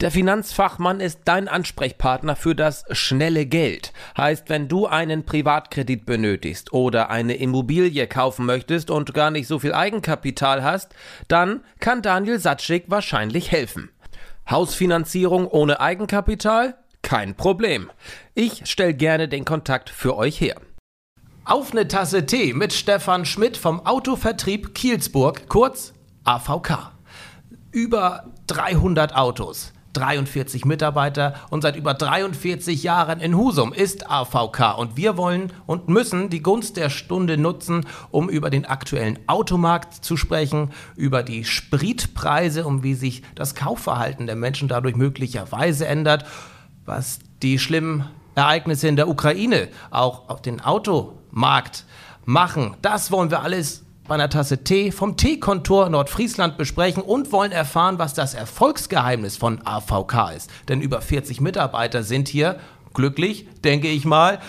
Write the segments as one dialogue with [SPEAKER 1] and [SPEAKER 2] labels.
[SPEAKER 1] Der Finanzfachmann ist dein Ansprechpartner für das schnelle Geld. Heißt, wenn du einen Privatkredit benötigst oder eine Immobilie kaufen möchtest und gar nicht so viel Eigenkapital hast, dann kann Daniel Satschik wahrscheinlich helfen. Hausfinanzierung ohne Eigenkapital? Kein Problem. Ich stelle gerne den Kontakt für euch her. Auf eine Tasse Tee mit Stefan Schmidt vom Autovertrieb Kielsburg, kurz AVK. Über 300 Autos 43 Mitarbeiter und seit über 43 Jahren in Husum ist AVK und wir wollen und müssen die Gunst der Stunde nutzen, um über den aktuellen Automarkt zu sprechen, über die Spritpreise, um wie sich das Kaufverhalten der Menschen dadurch möglicherweise ändert, was die schlimmen Ereignisse in der Ukraine auch auf den Automarkt machen. Das wollen wir alles bei einer Tasse Tee vom Teekontor Nordfriesland besprechen und wollen erfahren, was das Erfolgsgeheimnis von AVK ist. Denn über 40 Mitarbeiter sind hier glücklich, denke ich mal.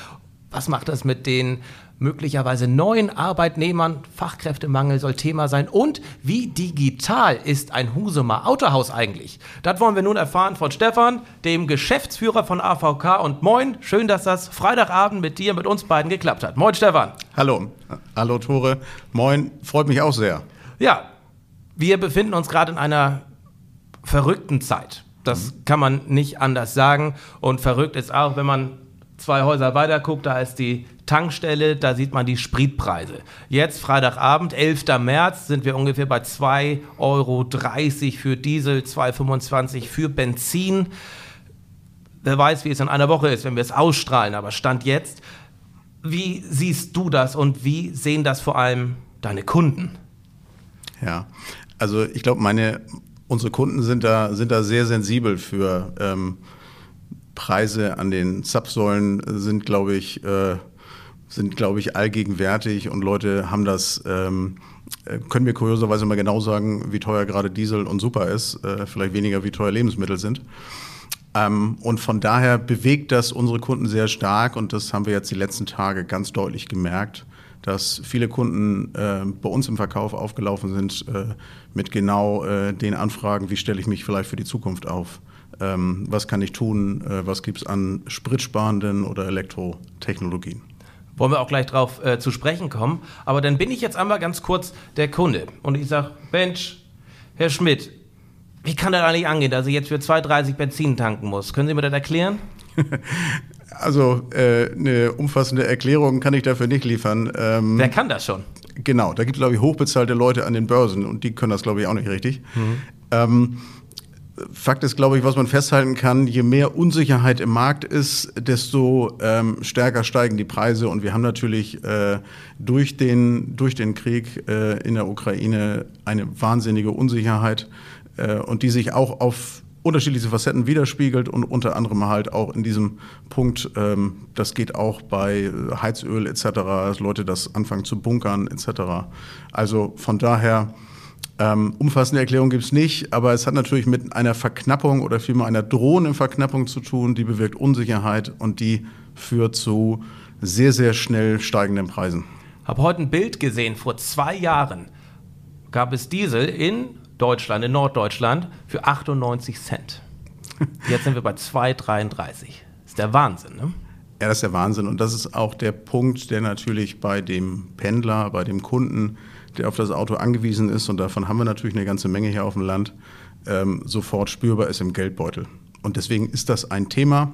[SPEAKER 1] Was macht das mit den möglicherweise neuen Arbeitnehmern. Fachkräftemangel soll Thema sein. Und wie digital ist ein Husumer Autohaus eigentlich? Das wollen wir nun erfahren von Stefan, dem Geschäftsführer von AVK. Und moin, schön, dass das Freitagabend mit dir, mit uns beiden geklappt hat. Moin, Stefan.
[SPEAKER 2] Hallo. Hallo, Tore. Moin, freut mich auch sehr.
[SPEAKER 1] Ja, wir befinden uns gerade in einer verrückten Zeit. Das mhm. kann man nicht anders sagen. Und verrückt ist auch, wenn man zwei Häuser weiter guckt, da ist die Tankstelle, da sieht man die Spritpreise. Jetzt Freitagabend, 11. März, sind wir ungefähr bei 2,30 Euro für Diesel, 2,25 für Benzin. Wer weiß, wie es in einer Woche ist, wenn wir es ausstrahlen, aber Stand jetzt. Wie siehst du das und wie sehen das vor allem deine Kunden?
[SPEAKER 2] Ja, also ich glaube, meine, unsere Kunden sind da, sind da sehr sensibel für ähm, Preise an den Zapfsäulen sind, glaube ich, äh, sind, glaube ich, allgegenwärtig und Leute haben das, ähm, äh, können wir kurioserweise mal genau sagen, wie teuer gerade Diesel und Super ist, äh, vielleicht weniger wie teuer Lebensmittel sind. Ähm, und von daher bewegt das unsere Kunden sehr stark und das haben wir jetzt die letzten Tage ganz deutlich gemerkt, dass viele Kunden äh, bei uns im Verkauf aufgelaufen sind äh, mit genau äh, den Anfragen, wie stelle ich mich vielleicht für die Zukunft auf ähm, was kann ich tun, äh, was gibt es an spritsparenden oder Elektrotechnologien.
[SPEAKER 1] Wollen wir auch gleich drauf äh, zu sprechen kommen. Aber dann bin ich jetzt einmal ganz kurz der Kunde und ich sage, Mensch, Herr Schmidt, wie kann das eigentlich angehen, dass ich jetzt für 2,30 Benzin tanken muss? Können Sie mir das erklären?
[SPEAKER 2] Also äh, eine umfassende Erklärung kann ich dafür nicht liefern.
[SPEAKER 1] Ähm, Wer kann das schon?
[SPEAKER 2] Genau, da gibt es, glaube ich, hochbezahlte Leute an den Börsen und die können das, glaube ich, auch nicht richtig. Mhm. Ähm, Fakt ist, glaube ich, was man festhalten kann, je mehr Unsicherheit im Markt ist, desto ähm, stärker steigen die Preise. Und wir haben natürlich äh, durch, den, durch den Krieg äh, in der Ukraine eine wahnsinnige Unsicherheit äh, und die sich auch auf unterschiedliche Facetten widerspiegelt und unter anderem halt auch in diesem Punkt, ähm, das geht auch bei Heizöl etc., dass Leute das anfangen zu bunkern etc. Also von daher ähm, umfassende Erklärung gibt es nicht, aber es hat natürlich mit einer Verknappung oder vielmehr einer drohenden Verknappung zu tun, die bewirkt Unsicherheit und die führt zu sehr, sehr schnell steigenden Preisen.
[SPEAKER 1] Ich habe heute ein Bild gesehen, vor zwei Jahren gab es Diesel in Deutschland, in Norddeutschland, für 98 Cent. Jetzt sind wir bei 2,33. Das ist der Wahnsinn, ne?
[SPEAKER 2] Ja, das ist der Wahnsinn. Und das ist auch der Punkt, der natürlich bei dem Pendler, bei dem Kunden der auf das Auto angewiesen ist, und davon haben wir natürlich eine ganze Menge hier auf dem Land, ähm, sofort spürbar ist im Geldbeutel. Und deswegen ist das ein Thema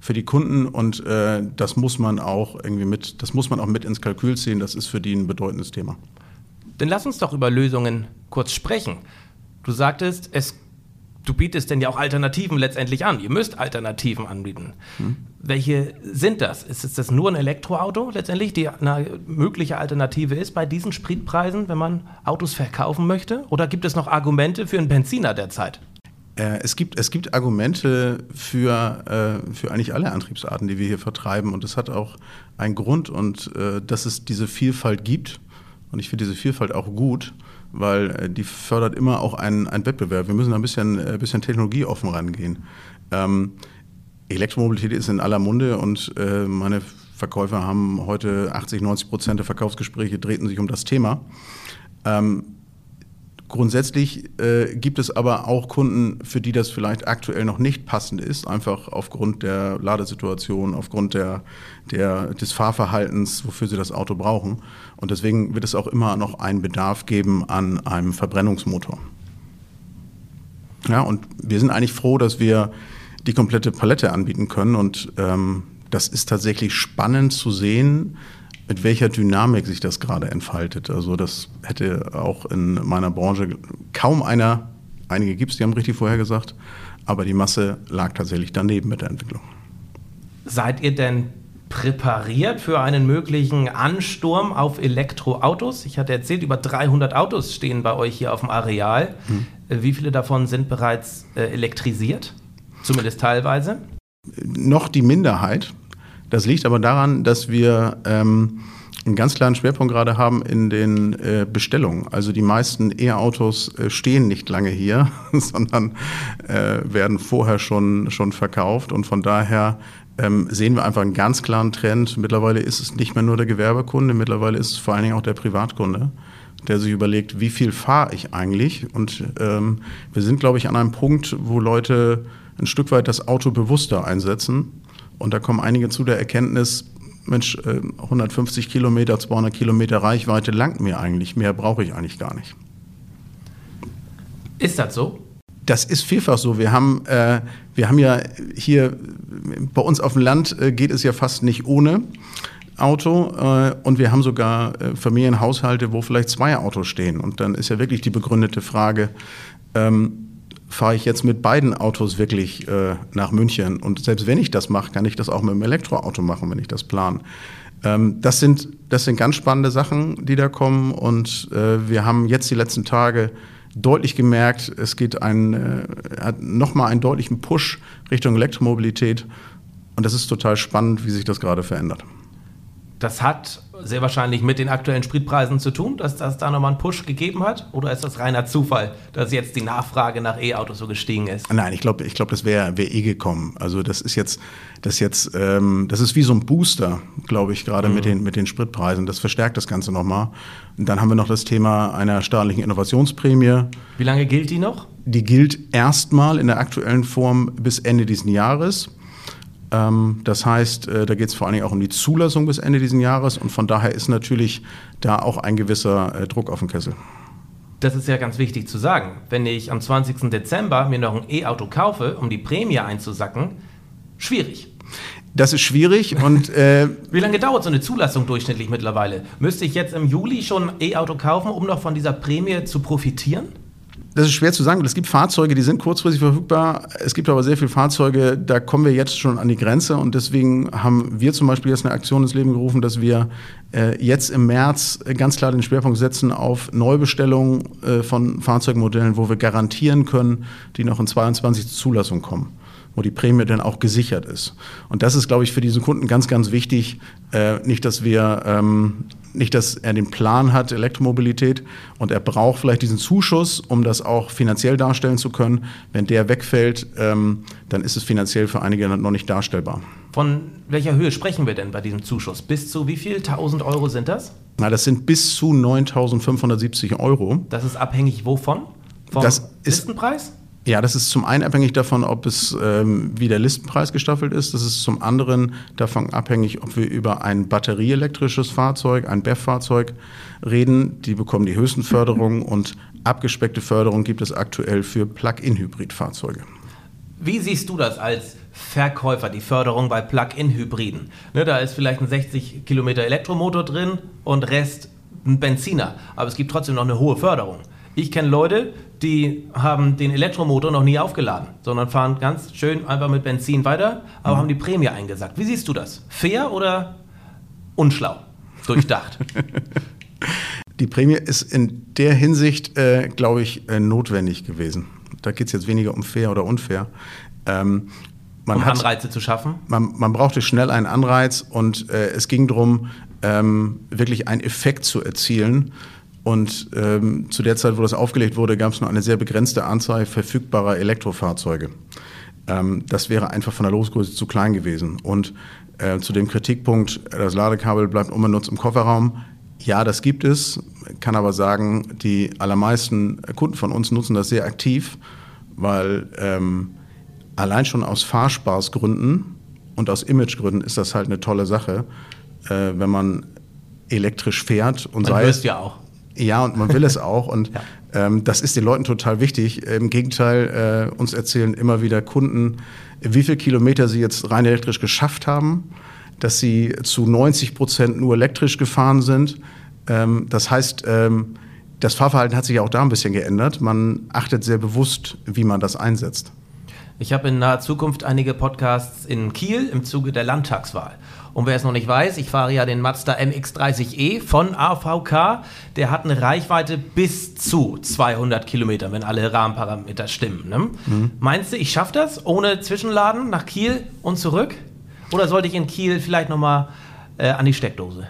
[SPEAKER 2] für die Kunden und äh, das muss man auch irgendwie mit, das muss man auch mit ins Kalkül ziehen. Das ist für die ein bedeutendes Thema.
[SPEAKER 1] Dann lass uns doch über Lösungen kurz sprechen. Du sagtest, es du bietest denn ja auch Alternativen letztendlich an. Ihr müsst Alternativen anbieten. Hm. Welche sind das? Ist das nur ein Elektroauto letztendlich, die eine mögliche Alternative ist bei diesen Spritpreisen, wenn man Autos verkaufen möchte? Oder gibt es noch Argumente für einen Benziner derzeit?
[SPEAKER 2] Äh, es gibt, es gibt Argumente für, äh, für eigentlich alle Antriebsarten, die wir hier vertreiben. Und das hat auch einen Grund und äh, dass es diese Vielfalt gibt Und ich finde diese Vielfalt auch gut, weil äh, die fördert immer auch einen, einen Wettbewerb. Wir müssen ein bisschen, ein äh, bisschen technologieoffen rangehen. Ähm, Elektromobilität ist in aller Munde und äh, meine Verkäufer haben heute 80, 90 Prozent der Verkaufsgespräche drehten sich um das Thema. Ähm, Grundsätzlich äh, gibt es aber auch Kunden, für die das vielleicht aktuell noch nicht passend ist, einfach aufgrund der Ladesituation, aufgrund der, der, des Fahrverhaltens, wofür sie das Auto brauchen. Und deswegen wird es auch immer noch einen Bedarf geben an einem Verbrennungsmotor. Ja, und wir sind eigentlich froh, dass wir die komplette Palette anbieten können. Und ähm, das ist tatsächlich spannend zu sehen, mit welcher Dynamik sich das gerade entfaltet. Also das hätte auch in meiner Branche kaum einer, einige gibt es, die haben richtig vorher gesagt, aber die Masse lag tatsächlich daneben mit der Entwicklung.
[SPEAKER 1] Seid ihr denn präpariert für einen möglichen Ansturm auf Elektroautos? Ich hatte erzählt, über 300 Autos stehen bei euch hier auf dem Areal. Hm. Wie viele davon sind bereits äh, elektrisiert? Zumindest teilweise?
[SPEAKER 2] Noch die Minderheit. Das liegt aber daran, dass wir ähm, einen ganz klaren Schwerpunkt gerade haben in den äh, Bestellungen. Also die meisten E-Autos äh, stehen nicht lange hier, sondern äh, werden vorher schon, schon verkauft. Und von daher ähm, sehen wir einfach einen ganz klaren Trend. Mittlerweile ist es nicht mehr nur der Gewerbekunde, mittlerweile ist es vor allen Dingen auch der Privatkunde, der sich überlegt, wie viel fahre ich eigentlich? Und ähm, wir sind, glaube ich, an einem Punkt, wo Leute ein Stück weit das Auto bewusster einsetzen und da kommen einige zu der Erkenntnis, Mensch, 150 äh, Kilometer, 200 Kilometer Reichweite langt mir eigentlich. Mehr brauche ich eigentlich gar nicht.
[SPEAKER 1] Ist das so?
[SPEAKER 2] Das ist vielfach so. Wir haben, äh, wir haben ja hier bei uns auf dem Land äh, geht es ja fast nicht ohne Auto äh, und wir haben sogar äh, Familienhaushalte, wo vielleicht zwei Autos stehen. Und dann ist ja wirklich die begründete Frage, ähm, fahre ich jetzt mit beiden Autos wirklich äh, nach München. Und selbst wenn ich das mache, kann ich das auch mit einem Elektroauto machen, wenn ich das plane. Ähm, das, sind, das sind ganz spannende Sachen, die da kommen. Und äh, wir haben jetzt die letzten Tage deutlich gemerkt, es geht ein, äh, hat nochmal einen deutlichen Push Richtung Elektromobilität. Und das ist total spannend, wie sich das gerade verändert.
[SPEAKER 1] Das hat sehr wahrscheinlich mit den aktuellen Spritpreisen zu tun, dass das da nochmal einen Push gegeben hat? Oder ist das reiner Zufall, dass jetzt die Nachfrage nach E-Autos so gestiegen ist?
[SPEAKER 2] Nein, ich glaube, ich glaub, das wäre wär eh gekommen. Also das ist jetzt, das jetzt, ähm, das ist wie so ein Booster, glaube ich, gerade mhm. mit, den, mit den Spritpreisen. Das verstärkt das Ganze nochmal. Und dann haben wir noch das Thema einer staatlichen Innovationsprämie.
[SPEAKER 1] Wie lange gilt die noch?
[SPEAKER 2] Die gilt erstmal in der aktuellen Form bis Ende dieses Jahres. Ähm, das heißt, äh, da geht es vor allen Dingen auch um die Zulassung bis Ende dieses Jahres und von daher ist natürlich da auch ein gewisser äh, Druck auf den Kessel.
[SPEAKER 1] Das ist ja ganz wichtig zu sagen. Wenn ich am 20. Dezember mir noch ein E-Auto kaufe, um die Prämie einzusacken, schwierig.
[SPEAKER 2] Das ist schwierig und äh,
[SPEAKER 1] wie lange dauert so eine Zulassung durchschnittlich mittlerweile? Müsste ich jetzt im Juli schon ein E-Auto kaufen, um noch von dieser Prämie zu profitieren?
[SPEAKER 2] Das ist schwer zu sagen. Es gibt Fahrzeuge, die sind kurzfristig verfügbar. Es gibt aber sehr viele Fahrzeuge, da kommen wir jetzt schon an die Grenze. Und deswegen haben wir zum Beispiel jetzt eine Aktion ins Leben gerufen, dass wir äh, jetzt im März ganz klar den Schwerpunkt setzen auf Neubestellungen äh, von Fahrzeugmodellen, wo wir garantieren können, die noch in 22 zur Zulassung kommen wo die Prämie dann auch gesichert ist. Und das ist, glaube ich, für diesen Kunden ganz, ganz wichtig. Äh, nicht, dass wir ähm, nicht, dass er den Plan hat, Elektromobilität, und er braucht vielleicht diesen Zuschuss, um das auch finanziell darstellen zu können. Wenn der wegfällt, ähm, dann ist es finanziell für einige noch nicht darstellbar.
[SPEAKER 1] Von welcher Höhe sprechen wir denn bei diesem Zuschuss? Bis zu wie viel? 1000 Euro sind das?
[SPEAKER 2] Na, das sind bis zu 9.570 Euro.
[SPEAKER 1] Das ist abhängig wovon?
[SPEAKER 2] Vom das Listenpreis? Ja, das ist zum einen abhängig davon, ob es ähm, wie der Listenpreis gestaffelt ist. Das ist zum anderen davon abhängig, ob wir über ein batterieelektrisches Fahrzeug, ein BEF-Fahrzeug reden. Die bekommen die höchsten Förderungen und abgespeckte Förderung gibt es aktuell für Plug-in-Hybrid-Fahrzeuge.
[SPEAKER 1] Wie siehst du das als Verkäufer, die Förderung bei Plug-in-Hybriden? Ne, da ist vielleicht ein 60 Kilometer Elektromotor drin und Rest ein Benziner. Aber es gibt trotzdem noch eine hohe Förderung. Ich kenne Leute, die haben den Elektromotor noch nie aufgeladen, sondern fahren ganz schön einfach mit Benzin weiter, aber mhm. haben die Prämie eingesackt. Wie siehst du das? Fair oder unschlau? Durchdacht?
[SPEAKER 2] die Prämie ist in der Hinsicht, äh, glaube ich, äh, notwendig gewesen. Da geht es jetzt weniger um fair oder unfair.
[SPEAKER 1] Ähm, man um hat, Anreize zu schaffen?
[SPEAKER 2] Man, man, brauchte schnell einen Anreiz und äh, es ging darum, ähm, wirklich einen Effekt zu erzielen. Und ähm, zu der Zeit, wo das aufgelegt wurde, gab es nur eine sehr begrenzte Anzahl verfügbarer Elektrofahrzeuge. Ähm, das wäre einfach von der Losgröße zu klein gewesen. Und äh, zu dem Kritikpunkt, das Ladekabel bleibt unbenutzt im Kofferraum. Ja, das gibt es, kann aber sagen, die allermeisten Kunden von uns nutzen das sehr aktiv, weil ähm, allein schon aus Fahrspaßgründen und aus Imagegründen ist das halt eine tolle Sache, äh, wenn man elektrisch fährt und
[SPEAKER 1] man
[SPEAKER 2] sei es
[SPEAKER 1] ja auch.
[SPEAKER 2] Ja, und man will es auch. Und ja. ähm, das ist den Leuten total wichtig. Im Gegenteil, äh, uns erzählen immer wieder Kunden, wie viele Kilometer sie jetzt rein elektrisch geschafft haben, dass sie zu 90 Prozent nur elektrisch gefahren sind. Ähm, das heißt, ähm, das Fahrverhalten hat sich auch da ein bisschen geändert. Man achtet sehr bewusst, wie man das einsetzt.
[SPEAKER 1] Ich habe in naher Zukunft einige Podcasts in Kiel im Zuge der Landtagswahl. Und wer es noch nicht weiß, ich fahre ja den Mazda MX-30e von AVK. Der hat eine Reichweite bis zu 200 Kilometer, wenn alle Rahmenparameter stimmen. Ne? Mhm. Meinst du, ich schaffe das ohne Zwischenladen nach Kiel und zurück? Oder sollte ich in Kiel vielleicht nochmal äh, an die Steckdose?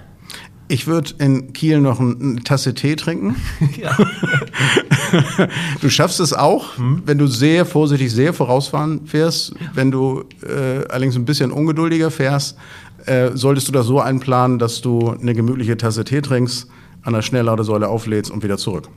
[SPEAKER 2] Ich würde in Kiel noch eine Tasse Tee trinken. Ja. du schaffst es auch, hm. wenn du sehr vorsichtig, sehr vorausfahren fährst. Wenn du äh, allerdings ein bisschen ungeduldiger fährst, äh, solltest du das so einplanen, dass du eine gemütliche Tasse Tee trinkst, an der Schnellladesäule auflädst und wieder zurück.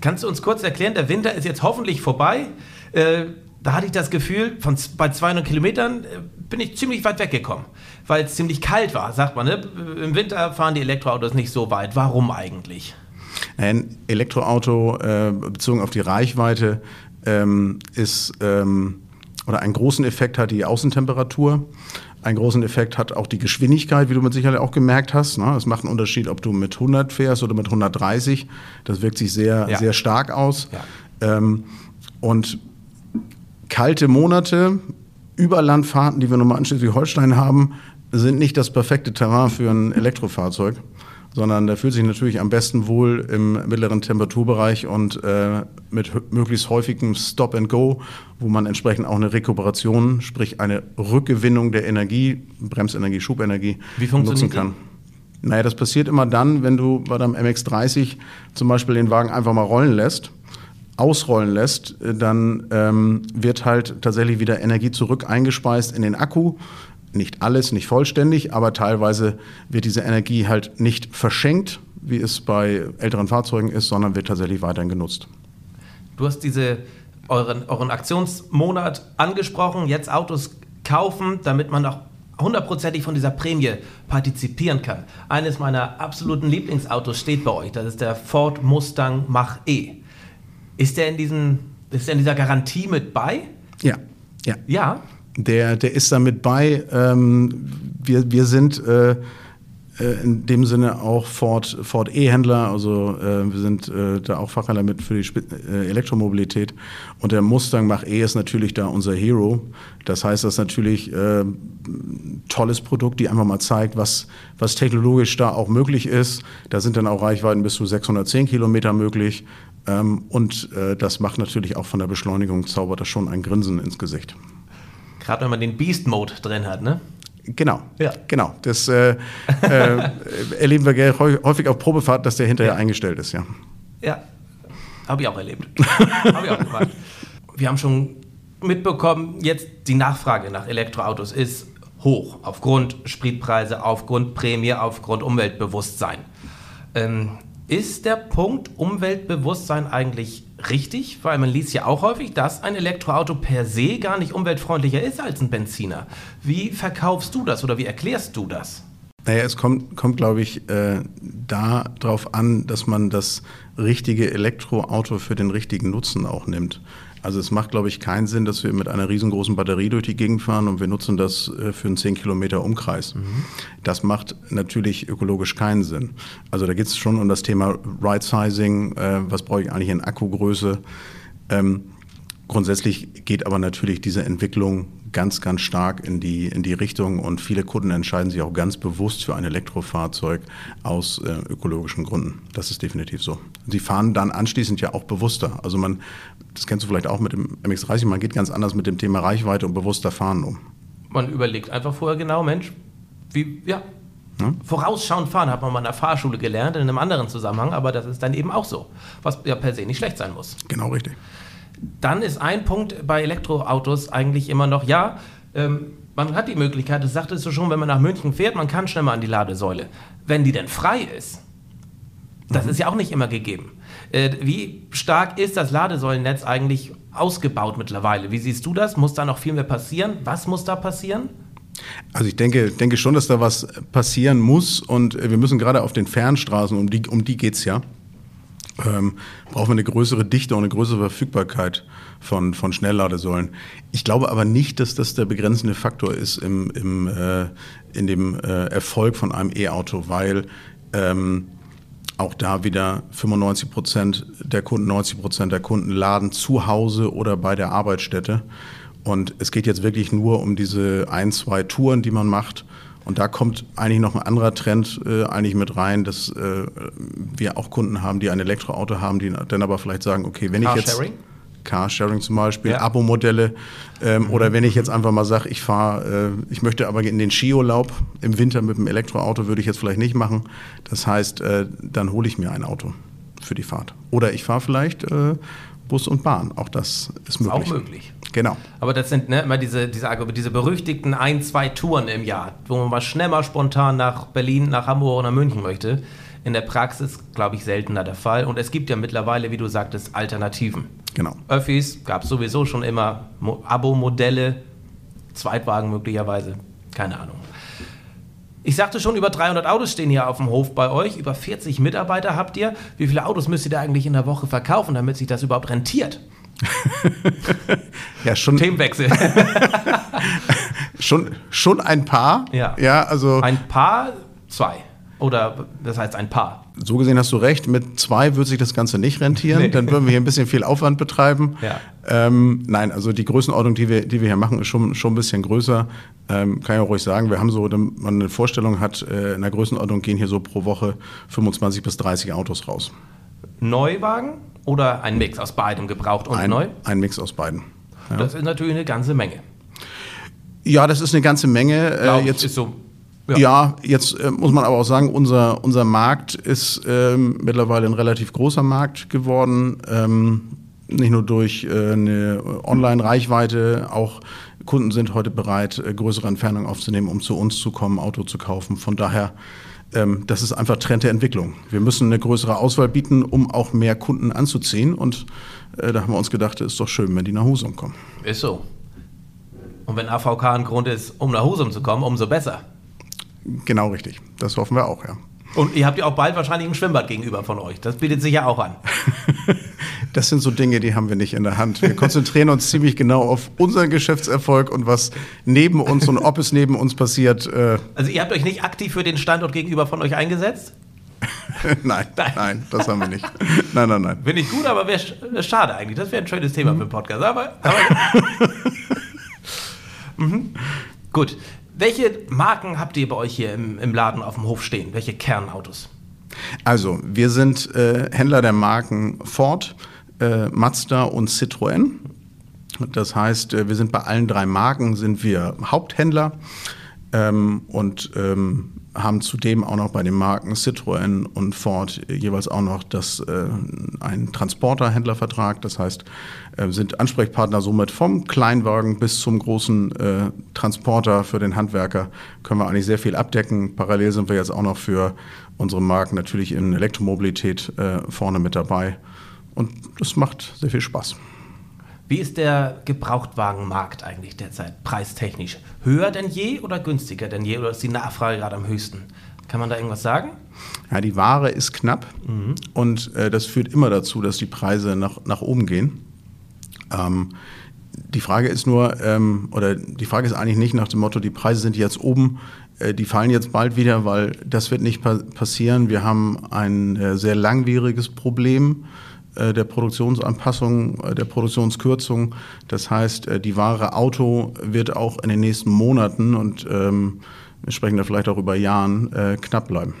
[SPEAKER 1] Kannst du uns kurz erklären, der Winter ist jetzt hoffentlich vorbei. Äh, da hatte ich das Gefühl, von, bei 200 Kilometern äh, bin ich ziemlich weit weggekommen, weil es ziemlich kalt war, sagt man. Ne? Im Winter fahren die Elektroautos nicht so weit. Warum eigentlich?
[SPEAKER 2] Ein Elektroauto äh, bezogen auf die Reichweite ähm, ist ähm, oder einen großen Effekt hat die Außentemperatur. Einen großen Effekt hat auch die Geschwindigkeit, wie du mit Sicherheit auch gemerkt hast. Ne? Es macht einen Unterschied, ob du mit 100 fährst oder mit 130. Das wirkt sich sehr, ja. sehr stark aus. Ja. Ähm, und kalte Monate, Überlandfahrten, die wir nochmal an Schleswig-Holstein haben, sind nicht das perfekte Terrain für ein Elektrofahrzeug, sondern der fühlt sich natürlich am besten wohl im mittleren Temperaturbereich und äh, mit möglichst häufigem Stop and Go, wo man entsprechend auch eine Rekuperation, sprich eine Rückgewinnung der Energie, Bremsenergie, Schubenergie nutzen kann. Die? Naja, das passiert immer dann, wenn du bei deinem MX30 zum Beispiel den Wagen einfach mal rollen lässt ausrollen lässt, äh, dann ähm, wird halt tatsächlich wieder Energie zurück eingespeist in den Akku. Nicht alles, nicht vollständig, aber teilweise wird diese Energie halt nicht verschenkt, wie es bei älteren Fahrzeugen ist, sondern wird tatsächlich weiterhin genutzt.
[SPEAKER 1] Du hast diese, euren, euren Aktionsmonat angesprochen, jetzt Autos kaufen, damit man auch hundertprozentig von dieser Prämie partizipieren kann. Eines meiner absoluten Lieblingsautos steht bei euch, das ist der Ford Mustang Mach-E. Ist der in diesem, ist der in dieser Garantie mit bei?
[SPEAKER 2] Ja. Ja.
[SPEAKER 1] Ja.
[SPEAKER 2] Der, der ist da mit bei. Ähm, wir, wir sind äh, äh, in dem Sinne auch Ford, Ford E-Händler, also äh, wir sind äh, da auch Fachhändler mit für die Sp äh, Elektromobilität. Und der Mustang Mach E ist natürlich da unser Hero. Das heißt, das ist natürlich äh, ein tolles Produkt, die einfach mal zeigt, was, was technologisch da auch möglich ist. Da sind dann auch Reichweiten bis zu 610 Kilometer möglich. Ähm, und äh, das macht natürlich auch von der Beschleunigung, zaubert das schon ein Grinsen ins Gesicht.
[SPEAKER 1] Gerade wenn man den Beast-Mode drin hat, ne?
[SPEAKER 2] Genau, ja. genau. Das äh, äh, erleben wir häufig auf Probefahrt, dass der hinterher ja. eingestellt ist, ja.
[SPEAKER 1] Ja, habe ich auch erlebt. habe ich auch gemacht. Wir haben schon mitbekommen, jetzt die Nachfrage nach Elektroautos ist hoch, aufgrund Spritpreise, aufgrund Prämie, aufgrund Umweltbewusstsein. Ähm, ist der Punkt Umweltbewusstsein eigentlich richtig? Weil man liest ja auch häufig, dass ein Elektroauto per se gar nicht umweltfreundlicher ist als ein Benziner. Wie verkaufst du das oder wie erklärst du das?
[SPEAKER 2] Naja, es kommt, kommt glaube ich, äh, darauf an, dass man das richtige Elektroauto für den richtigen Nutzen auch nimmt. Also es macht, glaube ich, keinen Sinn, dass wir mit einer riesengroßen Batterie durch die Gegend fahren und wir nutzen das äh, für einen 10 Kilometer Umkreis. Mhm. Das macht natürlich ökologisch keinen Sinn. Also da geht es schon um das Thema Right-Sizing, äh, was brauche ich eigentlich in Akkugröße. Ähm, grundsätzlich geht aber natürlich diese Entwicklung ganz, ganz stark in die, in die Richtung und viele Kunden entscheiden sich auch ganz bewusst für ein Elektrofahrzeug aus äh, ökologischen Gründen. Das ist definitiv so. Sie fahren dann anschließend ja auch bewusster. Also man, das kennst du vielleicht auch mit dem MX30, man geht ganz anders mit dem Thema Reichweite und bewusster Fahren um.
[SPEAKER 1] Man überlegt einfach vorher genau, Mensch, wie, ja, Hm? Vorausschauend fahren hat man mal in der Fahrschule gelernt, in einem anderen Zusammenhang, aber das ist dann eben auch so, was ja per se nicht schlecht sein muss.
[SPEAKER 2] Genau richtig.
[SPEAKER 1] Dann ist ein Punkt bei Elektroautos eigentlich immer noch, ja, ähm, man hat die Möglichkeit, das sagtest du schon, wenn man nach München fährt, man kann schnell mal an die Ladesäule. Wenn die denn frei ist, das mhm. ist ja auch nicht immer gegeben. Äh, wie stark ist das Ladesäulennetz eigentlich ausgebaut mittlerweile? Wie siehst du das? Muss da noch viel mehr passieren? Was muss da passieren?
[SPEAKER 2] Also ich denke, denke schon, dass da was passieren muss und wir müssen gerade auf den Fernstraßen, um die, um die geht es ja, ähm, brauchen wir eine größere Dichte und eine größere Verfügbarkeit von, von Schnellladesäulen. Ich glaube aber nicht, dass das der begrenzende Faktor ist im, im, äh, in dem äh, Erfolg von einem E-Auto, weil ähm, auch da wieder 95 Prozent der Kunden, 90 Prozent der Kunden laden zu Hause oder bei der Arbeitsstätte. Und es geht jetzt wirklich nur um diese ein, zwei Touren, die man macht. Und da kommt eigentlich noch ein anderer Trend äh, eigentlich mit rein, dass äh, wir auch Kunden haben, die ein Elektroauto haben, die dann aber vielleicht sagen, okay, wenn ich jetzt Carsharing zum Beispiel, ja. Abo-Modelle ähm, mhm. oder wenn ich jetzt einfach mal sage, ich fahre, äh, ich möchte aber in den Skiurlaub im Winter mit dem Elektroauto, würde ich jetzt vielleicht nicht machen. Das heißt, äh, dann hole ich mir ein Auto für die Fahrt. Oder ich fahre vielleicht äh, Bus und Bahn. Auch das ist möglich.
[SPEAKER 1] Ist auch möglich.
[SPEAKER 2] Genau.
[SPEAKER 1] Aber das sind ne, immer diese, diese, diese berüchtigten ein, zwei Touren im Jahr, wo man mal schnell mal spontan nach Berlin, nach Hamburg oder München möchte. In der Praxis, glaube ich, seltener der Fall. Und es gibt ja mittlerweile, wie du sagtest, Alternativen.
[SPEAKER 2] Genau.
[SPEAKER 1] Öffis gab es sowieso schon immer, Abo-Modelle, Zweitwagen möglicherweise, keine Ahnung. Ich sagte schon, über 300 Autos stehen hier auf dem Hof bei euch. Über 40 Mitarbeiter habt ihr. Wie viele Autos müsst ihr da eigentlich in der Woche verkaufen, damit sich das überhaupt rentiert?
[SPEAKER 2] ja, schon.
[SPEAKER 1] Themenwechsel.
[SPEAKER 2] schon, schon ein paar.
[SPEAKER 1] Ja.
[SPEAKER 2] ja, also.
[SPEAKER 1] Ein paar, zwei. Oder das heißt ein Paar.
[SPEAKER 2] So gesehen hast du recht, mit zwei wird sich das Ganze nicht rentieren. Nee. Dann würden wir hier ein bisschen viel Aufwand betreiben.
[SPEAKER 1] Ja.
[SPEAKER 2] Ähm, nein, also die Größenordnung, die wir, die wir hier machen, ist schon, schon ein bisschen größer. Ähm, kann ich auch ruhig sagen, wir haben so, wenn man eine Vorstellung hat, äh, in der Größenordnung gehen hier so pro Woche 25 bis 30 Autos raus.
[SPEAKER 1] Neuwagen oder ein Mix aus beidem, gebraucht und
[SPEAKER 2] ein,
[SPEAKER 1] neu?
[SPEAKER 2] Ein Mix aus beiden.
[SPEAKER 1] Ja. Das ist natürlich eine ganze Menge.
[SPEAKER 2] Ja, das ist eine ganze Menge.
[SPEAKER 1] Äh, jetzt ist so
[SPEAKER 2] ja. ja, jetzt äh, muss man aber auch sagen, unser, unser Markt ist ähm, mittlerweile ein relativ großer Markt geworden. Ähm, nicht nur durch äh, eine Online-Reichweite, auch Kunden sind heute bereit, äh, größere Entfernungen aufzunehmen, um zu uns zu kommen, Auto zu kaufen. Von daher, ähm, das ist einfach Trend der Entwicklung. Wir müssen eine größere Auswahl bieten, um auch mehr Kunden anzuziehen. Und äh, da haben wir uns gedacht, es ist doch schön, wenn die nach Husum kommen.
[SPEAKER 1] Ist so. Und wenn AVK ein Grund ist, um nach Husum zu kommen, umso besser.
[SPEAKER 2] Genau richtig. Das hoffen wir auch, ja.
[SPEAKER 1] Und ihr habt ja auch bald wahrscheinlich ein Schwimmbad gegenüber von euch. Das bietet sich ja auch an.
[SPEAKER 2] das sind so Dinge, die haben wir nicht in der Hand. Wir konzentrieren uns ziemlich genau auf unseren Geschäftserfolg und was neben uns und ob es neben uns passiert.
[SPEAKER 1] Äh also ihr habt euch nicht aktiv für den Standort gegenüber von euch eingesetzt?
[SPEAKER 2] nein, nein, nein, das haben wir nicht. Nein, nein, nein.
[SPEAKER 1] Finde ich gut, aber wäre schade eigentlich. Das wäre ein schönes Thema mhm. für einen Podcast. Aber, aber mhm. gut. Welche Marken habt ihr bei euch hier im, im Laden auf dem Hof stehen? Welche Kernautos?
[SPEAKER 2] Also, wir sind äh, Händler der Marken Ford, äh, Mazda und Citroën. Das heißt, äh, wir sind bei allen drei Marken sind wir Haupthändler ähm, und ähm, haben zudem auch noch bei den Marken Citroën und Ford jeweils auch noch das, äh, einen Transporterhändlervertrag. Das heißt, äh, sind Ansprechpartner somit vom Kleinwagen bis zum großen äh, Transporter für den Handwerker. Können wir eigentlich sehr viel abdecken. Parallel sind wir jetzt auch noch für unsere Marken natürlich in Elektromobilität äh, vorne mit dabei. Und das macht sehr viel Spaß.
[SPEAKER 1] Wie ist der Gebrauchtwagenmarkt eigentlich derzeit preistechnisch? Höher denn je oder günstiger denn je oder ist die Nachfrage gerade am höchsten? Kann man da irgendwas sagen?
[SPEAKER 2] Ja, die Ware ist knapp mhm. und äh, das führt immer dazu, dass die Preise nach, nach oben gehen. Ähm, die Frage ist nur, ähm, oder die Frage ist eigentlich nicht nach dem Motto, die Preise sind jetzt oben, äh, die fallen jetzt bald wieder, weil das wird nicht pa passieren. Wir haben ein äh, sehr langwieriges Problem der Produktionsanpassung, äh, der Produktionskürzung. Das heißt, äh, die Ware Auto wird auch in den nächsten Monaten und ähm, wir sprechen da vielleicht auch über Jahren äh, knapp bleiben.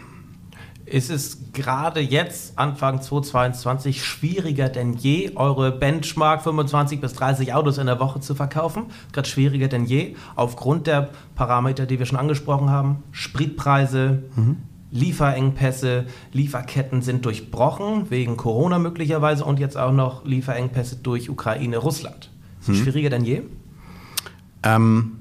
[SPEAKER 1] ist es gerade jetzt, Anfang 2022, schwieriger denn je, eure Benchmark 25 bis 30 Autos in der Woche zu verkaufen. Gerade schwieriger denn je, aufgrund der Parameter, die wir schon angesprochen haben. Spritpreise, mhm. Lieferengpässe, Lieferketten sind durchbrochen, wegen Corona möglicherweise und jetzt auch noch Lieferengpässe durch Ukraine, Russland. Mhm. schwieriger denn je?
[SPEAKER 2] Ähm,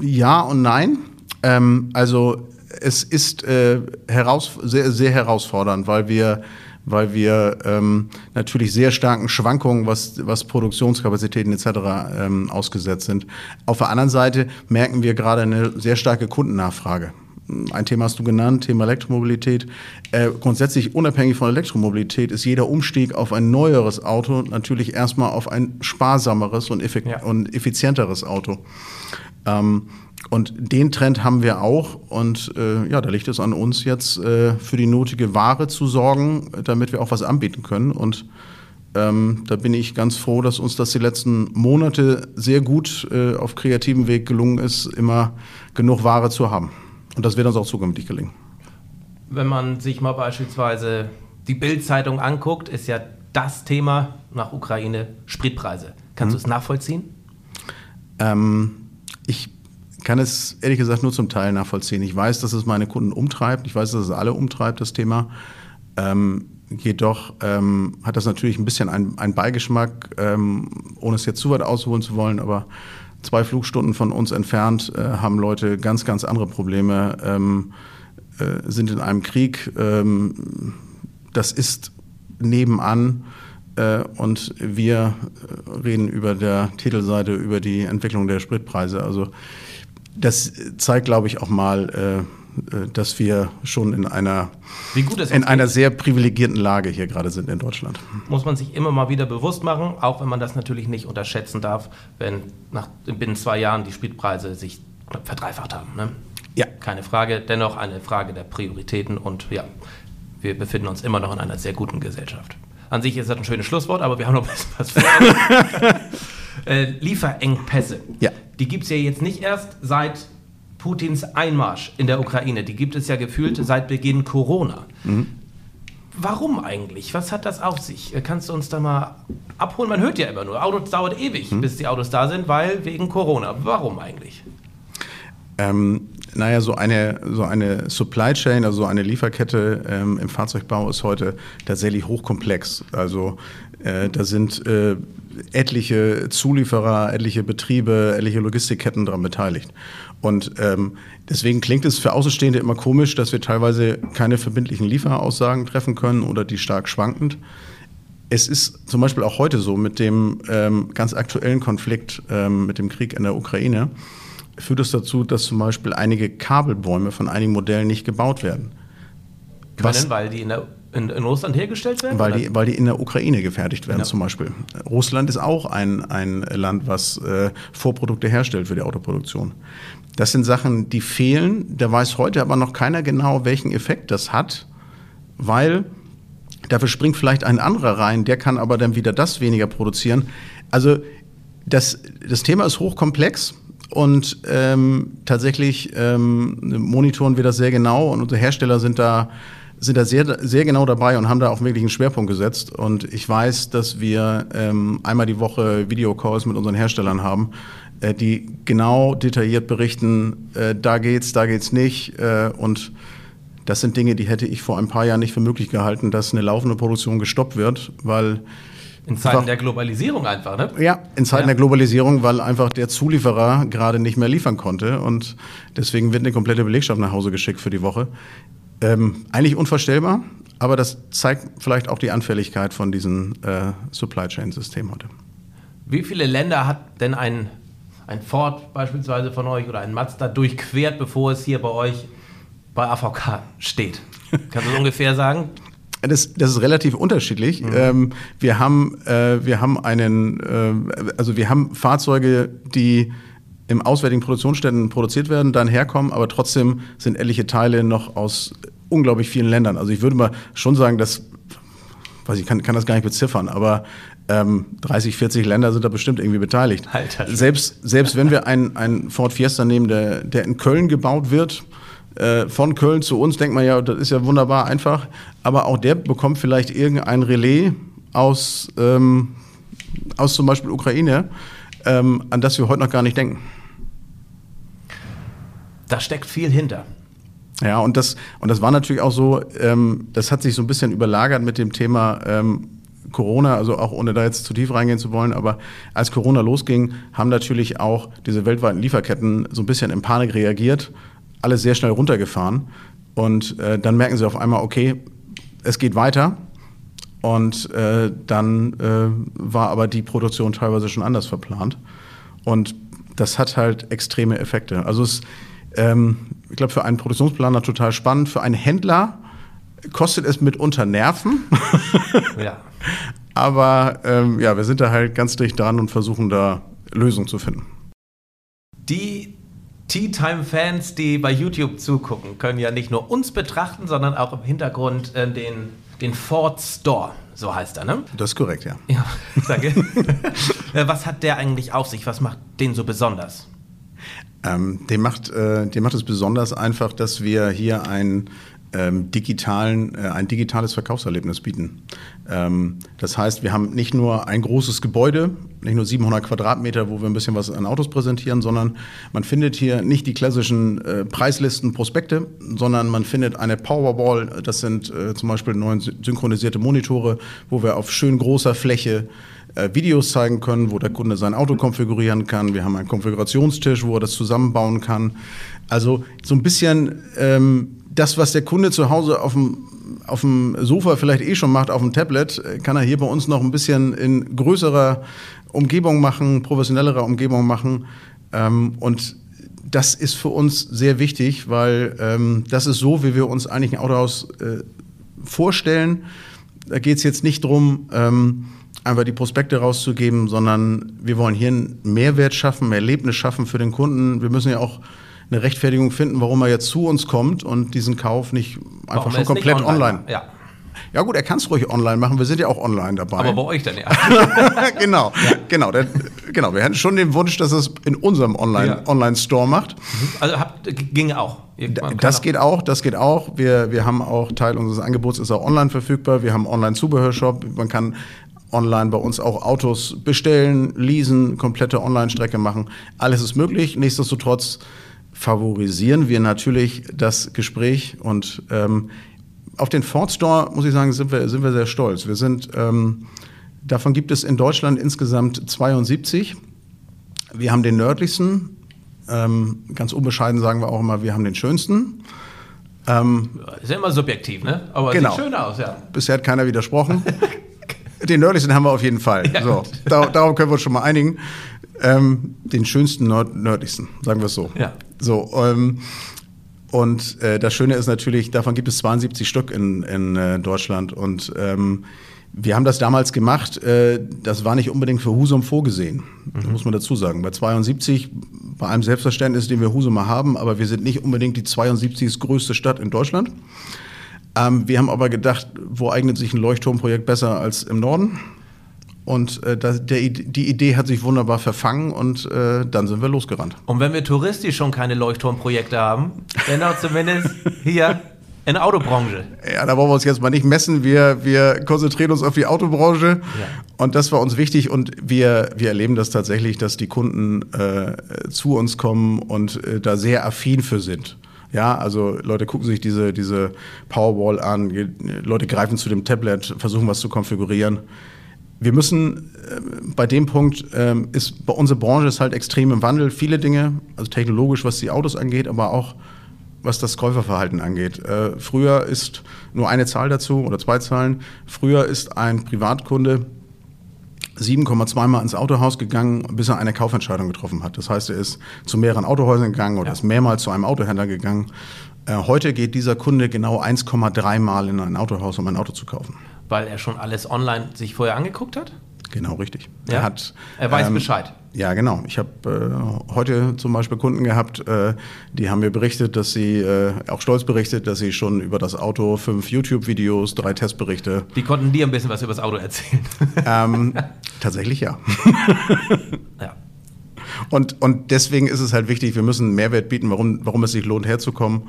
[SPEAKER 2] ja und nein. Ähm, also es ist äh, heraus, sehr, sehr herausfordernd, weil wir weil wir ähm, natürlich sehr starken Schwankungen, was, was Produktionskapazitäten etc. Ähm, ausgesetzt sind. Auf der anderen Seite merken wir gerade eine sehr starke Kundennachfrage. Ein Thema hast du genannt, Thema Elektromobilität. Äh, grundsätzlich unabhängig von Elektromobilität ist jeder Umstieg auf ein neueres Auto natürlich erstmal auf ein sparsameres und, ja. und effizienteres Auto. Ähm, und den Trend haben wir auch. Und äh, ja, da liegt es an uns jetzt, äh, für die notige Ware zu sorgen, damit wir auch was anbieten können. Und ähm, da bin ich ganz froh, dass uns das die letzten Monate sehr gut äh, auf kreativem Weg gelungen ist, immer genug Ware zu haben. Und das wird uns auch zukünftig gelingen.
[SPEAKER 1] Wenn man sich mal beispielsweise die Bild-Zeitung anguckt, ist ja das Thema nach Ukraine Spritpreise. Kannst mhm. du es nachvollziehen?
[SPEAKER 2] Ähm, ich kann es ehrlich gesagt nur zum Teil nachvollziehen. Ich weiß, dass es meine Kunden umtreibt. Ich weiß, dass es alle umtreibt, das Thema. Ähm, jedoch ähm, hat das natürlich ein bisschen einen Beigeschmack, ähm, ohne es jetzt zu weit ausholen zu wollen, aber zwei Flugstunden von uns entfernt äh, haben Leute ganz, ganz andere Probleme, ähm, äh, sind in einem Krieg. Ähm, das ist nebenan. Äh, und wir reden über der Titelseite über die Entwicklung der Spritpreise. Also das zeigt, glaube ich, auch mal, äh, äh, dass wir schon in einer, in einer sehr privilegierten Lage hier gerade sind in Deutschland.
[SPEAKER 1] Muss man sich immer mal wieder bewusst machen, auch wenn man das natürlich nicht unterschätzen darf, wenn nach, binnen zwei Jahren die Spritpreise sich verdreifacht haben. Ne? Ja. Keine Frage, dennoch eine Frage der Prioritäten und ja, wir befinden uns immer noch in einer sehr guten Gesellschaft. An sich ist das ein schönes Schlusswort, aber wir haben noch ein bisschen was vor. äh, Lieferengpässe. Ja. Die gibt es ja jetzt nicht erst seit Putins Einmarsch in der Ukraine. Die gibt es ja gefühlt seit Beginn Corona. Mhm. Warum eigentlich? Was hat das auf sich? Äh, kannst du uns da mal abholen? Man hört ja immer nur, Autos dauert ewig, mhm. bis die Autos da sind, weil wegen Corona. Warum eigentlich?
[SPEAKER 2] Ähm, naja, so eine, so eine Supply Chain, also so eine Lieferkette ähm, im Fahrzeugbau ist heute tatsächlich hochkomplex. Also äh, da sind äh, etliche Zulieferer, etliche Betriebe, etliche Logistikketten daran beteiligt. Und ähm, deswegen klingt es für Außenstehende immer komisch, dass wir teilweise keine verbindlichen Lieferaussagen treffen können oder die stark schwankend. Es ist zum Beispiel auch heute so mit dem ähm, ganz aktuellen Konflikt ähm, mit dem Krieg in der Ukraine, führt es dazu, dass zum Beispiel einige Kabelbäume von einigen Modellen nicht gebaut werden.
[SPEAKER 1] Können, Was, weil die in der in, in, Russland hergestellt werden?
[SPEAKER 2] Weil die, weil die in der Ukraine gefertigt werden, ja. zum Beispiel. Russland ist auch ein, ein Land, was äh, Vorprodukte herstellt für die Autoproduktion. Das sind Sachen, die fehlen. Da weiß heute aber noch keiner genau, welchen Effekt das hat, weil dafür springt vielleicht ein anderer rein, der kann aber dann wieder das weniger produzieren. Also das, das Thema ist hochkomplex. Und ähm, tatsächlich ähm, monitoren wir das sehr genau und unsere Hersteller sind da sind da sehr, sehr genau dabei und haben da auch wirklich einen Schwerpunkt gesetzt. Und ich weiß, dass wir ähm, einmal die Woche Videocalls mit unseren Herstellern haben, äh, die genau detailliert berichten, äh, da geht's, da geht's nicht. Äh, und das sind Dinge, die hätte ich vor ein paar Jahren nicht für möglich gehalten, dass eine laufende Produktion gestoppt wird, weil
[SPEAKER 1] in Zeiten einfach, der Globalisierung einfach, ne?
[SPEAKER 2] Ja, in Zeiten ja. der Globalisierung, weil einfach der Zulieferer gerade nicht mehr liefern konnte und deswegen wird eine komplette Belegschaft nach Hause geschickt für die Woche. Ähm, eigentlich unvorstellbar, aber das zeigt vielleicht auch die Anfälligkeit von diesem äh, Supply Chain System heute.
[SPEAKER 1] Wie viele Länder hat denn ein, ein Ford beispielsweise von euch oder ein Mazda durchquert, bevor es hier bei euch bei AVK steht? Kannst du das ungefähr sagen?
[SPEAKER 2] Das, das, ist relativ unterschiedlich. Mhm. Ähm, wir haben, äh, wir haben einen, äh, also wir haben Fahrzeuge, die im auswärtigen Produktionsstätten produziert werden, dann herkommen, aber trotzdem sind etliche Teile noch aus unglaublich vielen Ländern. Also ich würde mal schon sagen, dass, weiß ich kann, kann das gar nicht beziffern, aber ähm, 30, 40 Länder sind da bestimmt irgendwie beteiligt. Alter, selbst, selbst wenn wir einen, Ford Fiesta nehmen, der, der in Köln gebaut wird, Äh, von Köln zu uns denkt man ja, das ist ja wunderbar einfach. Aber auch der bekommt vielleicht irgendein Relais aus, ähm, aus zum Beispiel Ukraine, ähm, an das wir heute noch gar nicht denken.
[SPEAKER 1] Da steckt viel hinter.
[SPEAKER 2] Ja, und das, und das war natürlich auch so, ähm, das hat sich so ein bisschen überlagert mit dem Thema ähm, Corona, also auch ohne da jetzt zu tief reingehen zu wollen, aber als Corona losging, haben natürlich auch diese weltweiten Lieferketten so ein bisschen in Panik reagiert, alles sehr schnell runtergefahren und äh, dann merken sie auf einmal, okay, es geht weiter und äh, dann äh, war aber die Produktion teilweise schon anders verplant und das hat halt extreme Effekte. Also es ähm, ich glaube, für einen Produktionsplaner total spannend. Für einen Händler kostet es mitunter Nerven. ja. Aber ähm, ja, wir sind da halt ganz dicht dran und versuchen da Lösungen zu finden.
[SPEAKER 1] Die Tea Time Fans, die bei YouTube zugucken, können ja nicht nur uns betrachten, sondern auch im Hintergrund äh, den, den Ford Store. So heißt er, ne?
[SPEAKER 2] Das ist korrekt, ja.
[SPEAKER 1] Ja, danke. Äh, was hat der eigentlich auf sich? Was macht den so besonders?
[SPEAKER 2] Ähm, dem, macht, äh, dem macht es besonders einfach, dass wir hier ein ähm, digitalen, äh, ein digitales Verkaufserlebnis bieten. Ähm, das heißt, wir haben nicht nur ein großes Gebäude, nicht nur 700 Quadratmeter, wo wir ein bisschen was an Autos präsentieren, sondern man findet hier nicht die klassischen äh, Preislisten, Prospekte, sondern man findet eine Powerball, das sind äh, zum Beispiel neun synchronisierte Monitore, wo wir auf schön großer Fläche äh, Videos zeigen können, wo der Kunde sein Auto konfigurieren kann. Wir haben einen Konfigurationstisch, wo er das zusammenbauen kann. Also so ein bisschen ähm, das, was der Kunde zu Hause auf dem auf dem Sofa vielleicht eh schon macht, auf dem Tablet, äh, kann er hier bei uns noch ein bisschen in größerer Umgebung machen, professionellerer Umgebung machen. Ähm, und das ist für uns sehr wichtig, weil ähm, das ist so, wie wir uns eigentlich ein Autohaus äh, vorstellen. Da geht es jetzt nicht darum, ähm, einfach die Prospekte rauszugeben, sondern wir wollen hier einen Mehrwert schaffen, mehr Erlebnis schaffen für den Kunden. Wir müssen ja auch eine Rechtfertigung finden, warum er jetzt zu uns kommt und diesen Kauf nicht einfach warum schon komplett online. online. Ja. Ja gut, er kann es ruhig online machen. Wir sind ja auch online dabei.
[SPEAKER 1] Aber bei euch dann ja.
[SPEAKER 2] genau, ja. genau, der, genau. Wir hätten schon den Wunsch, dass es in unserem Online, ja. Online Store macht. Mhm.
[SPEAKER 1] Also habt, ging auch.
[SPEAKER 2] Das geht auch, das geht auch. Wir, wir haben auch Teil unseres Angebots ist auch online verfügbar. Wir haben Online Zubehörshop. Man kann online bei uns auch Autos bestellen, leasen, komplette Online-Strecke machen. Alles ist möglich. Nichtsdestotrotz favorisieren wir natürlich das Gespräch und ähm, auf den Ford Store, muss ich sagen, sind wir, sind wir sehr stolz. Wir sind, ähm, davon gibt es in Deutschland insgesamt 72. Wir haben den nördlichsten. Ähm, ganz unbescheiden sagen wir auch immer, wir haben den schönsten.
[SPEAKER 1] Ähm, ist ja immer subjektiv, ne?
[SPEAKER 2] Aber genau. sieht schön aus, ja. Bisher hat keiner widersprochen. den nördlichsten haben wir auf jeden Fall. Ja, so, da, darauf können wir uns schon mal einigen. Ähm, den schönsten nord nördlichsten, sagen wir es so. Ja. So, ähm, und äh, das Schöne ist natürlich, davon gibt es 72 Stück in, in äh, Deutschland. Und ähm, wir haben das damals gemacht, äh, das war nicht unbedingt für Husum vorgesehen, mhm. muss man dazu sagen. Bei 72, bei allem Selbstverständnis, den wir Husumer haben, aber wir sind nicht unbedingt die 72. größte Stadt in Deutschland. Ähm, wir haben aber gedacht, wo eignet sich ein Leuchtturmprojekt besser als im Norden? Und äh, das, der, die Idee hat sich wunderbar verfangen und äh, dann sind wir losgerannt.
[SPEAKER 1] Und wenn wir touristisch schon keine Leuchtturmprojekte haben, dann auch zumindest hier in der Autobranche.
[SPEAKER 2] Ja, da wollen wir uns jetzt mal nicht messen. Wir, wir konzentrieren uns auf die Autobranche ja. und das war uns wichtig und wir, wir erleben das tatsächlich, dass die Kunden äh, zu uns kommen und äh, da sehr affin für sind. Ja, also Leute gucken sich diese, diese Powerwall an, Leute greifen zu dem Tablet, versuchen was zu konfigurieren wir müssen äh, bei dem Punkt äh, ist bei unserer Branche ist halt extrem im Wandel. Viele Dinge, also technologisch, was die Autos angeht, aber auch was das Käuferverhalten angeht. Äh, früher ist nur eine Zahl dazu oder zwei Zahlen. Früher ist ein Privatkunde 7,2 Mal ins Autohaus gegangen, bis er eine Kaufentscheidung getroffen hat. Das heißt, er ist zu mehreren Autohäusern gegangen oder ja. ist mehrmals zu einem Autohändler gegangen. Äh, heute geht dieser Kunde genau 1,3 Mal in ein Autohaus, um ein Auto zu kaufen
[SPEAKER 1] weil er schon alles online sich vorher angeguckt hat?
[SPEAKER 2] Genau, richtig.
[SPEAKER 1] Ja? Er, hat, er weiß ähm, Bescheid.
[SPEAKER 2] Ja, genau. Ich habe äh, heute zum Beispiel Kunden gehabt, äh, die haben mir berichtet, dass sie, äh, auch stolz berichtet, dass sie schon über das Auto fünf YouTube-Videos, drei Testberichte.
[SPEAKER 1] Die konnten dir ein bisschen was über das Auto erzählen.
[SPEAKER 2] Ähm, tatsächlich ja. ja. Und, und deswegen ist es halt wichtig, wir müssen Mehrwert bieten, warum, warum es sich lohnt, herzukommen.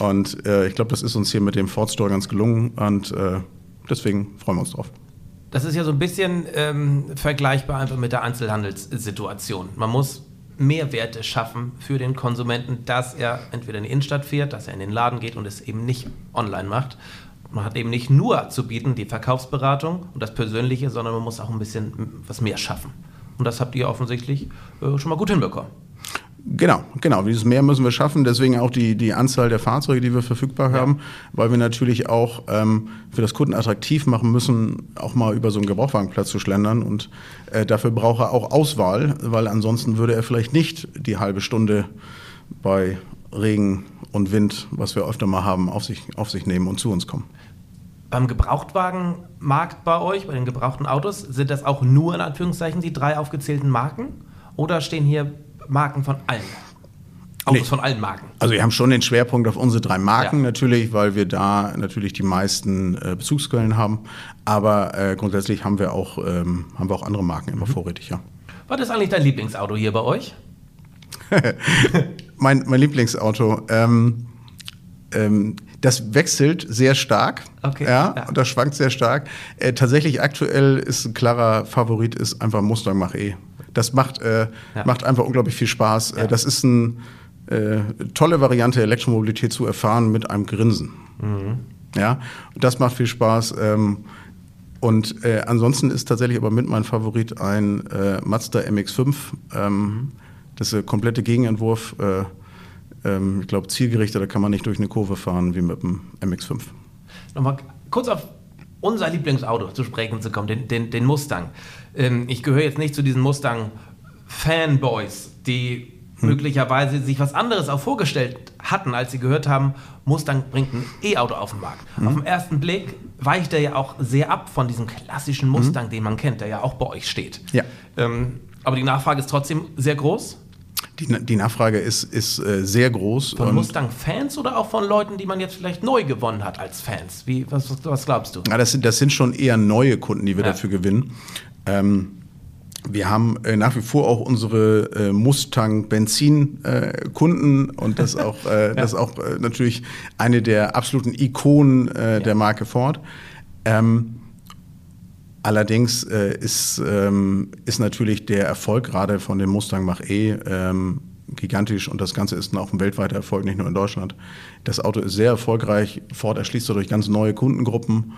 [SPEAKER 2] Und äh, ich glaube, das ist uns hier mit dem Ford Store ganz gelungen und äh, deswegen freuen wir uns drauf.
[SPEAKER 1] Das ist ja so ein bisschen ähm, vergleichbar einfach mit der Einzelhandelssituation. Man muss Mehrwerte schaffen für den Konsumenten, dass er entweder in die Innenstadt fährt, dass er in den Laden geht und es eben nicht online macht. Man hat eben nicht nur zu bieten die Verkaufsberatung und das Persönliche, sondern man muss auch ein bisschen was mehr schaffen. Und das habt ihr offensichtlich äh, schon mal gut hinbekommen.
[SPEAKER 2] Genau, genau. Dieses Mehr müssen wir schaffen. Deswegen auch die, die Anzahl der Fahrzeuge, die wir verfügbar haben, weil wir natürlich auch ähm, für das Kunden attraktiv machen müssen, auch mal über so einen Gebrauchwagenplatz zu schlendern. Und äh, dafür braucht er auch Auswahl, weil ansonsten würde er vielleicht nicht die halbe Stunde bei Regen und Wind, was wir öfter mal haben, auf sich, auf sich nehmen und zu uns kommen.
[SPEAKER 1] Beim Gebrauchtwagenmarkt bei euch, bei den gebrauchten Autos, sind das auch nur in Anführungszeichen die drei aufgezählten Marken? Oder stehen hier Marken von allen. Autos nee. von allen Marken.
[SPEAKER 2] Also wir haben schon den Schwerpunkt auf unsere drei Marken ja. natürlich, weil wir da natürlich die meisten äh, Bezugsquellen haben. Aber äh, grundsätzlich haben wir auch ähm, haben wir auch andere Marken immer mhm. vorrätig, ja.
[SPEAKER 1] Was ist eigentlich dein Lieblingsauto hier bei euch?
[SPEAKER 2] mein, mein Lieblingsauto. Ähm, ähm, das wechselt sehr stark. Okay, ja, ja. Und das schwankt sehr stark. Äh, tatsächlich aktuell ist ein klarer Favorit ist einfach Mustang Mach-E. Das macht, äh, ja. macht einfach unglaublich viel Spaß. Äh, ja. Das ist eine äh, tolle Variante, Elektromobilität zu erfahren mit einem Grinsen. Mhm. Ja, das macht viel Spaß. Ähm, und äh, ansonsten ist tatsächlich aber mit mein Favorit ein äh, Mazda MX5. Ähm. Das ist der komplette Gegenentwurf. Äh, ähm, ich glaube, zielgerichteter kann man nicht durch eine Kurve fahren wie mit dem MX5.
[SPEAKER 1] Nochmal kurz auf unser Lieblingsauto zu sprechen zu kommen, den, den, den Mustang. Ähm, ich gehöre jetzt nicht zu diesen Mustang-Fanboys, die hm. möglicherweise sich was anderes auch vorgestellt hatten, als sie gehört haben, Mustang bringt ein E-Auto auf den Markt. Hm. Auf den ersten Blick weicht er ja auch sehr ab von diesem klassischen hm. Mustang, hm. den man kennt, der ja auch bei euch steht. Ja. Ähm, aber die Nachfrage ist trotzdem sehr groß.
[SPEAKER 2] Die, die Nachfrage ist, ist äh, sehr groß.
[SPEAKER 1] Von Mustang-Fans oder auch von Leuten, die man jetzt vielleicht neu gewonnen hat als Fans? Wie, was, was glaubst du?
[SPEAKER 2] Ja, das, sind, das sind schon eher neue Kunden, die wir ja. dafür gewinnen. Ähm, wir haben äh, nach wie vor auch unsere äh, Mustang-Benzin-Kunden äh, und das auch, äh, ja. das auch äh, natürlich eine der absoluten Ikonen äh, ja. der Marke Ford. Ähm, allerdings ist, ähm, ist natürlich der Erfolg gerade von dem Mustang Mach-E ähm, gigantisch und das Ganze ist auch ein weltweiter Erfolg, nicht nur in Deutschland. Das Auto ist sehr erfolgreich. Ford erschließt dadurch ganz neue Kundengruppen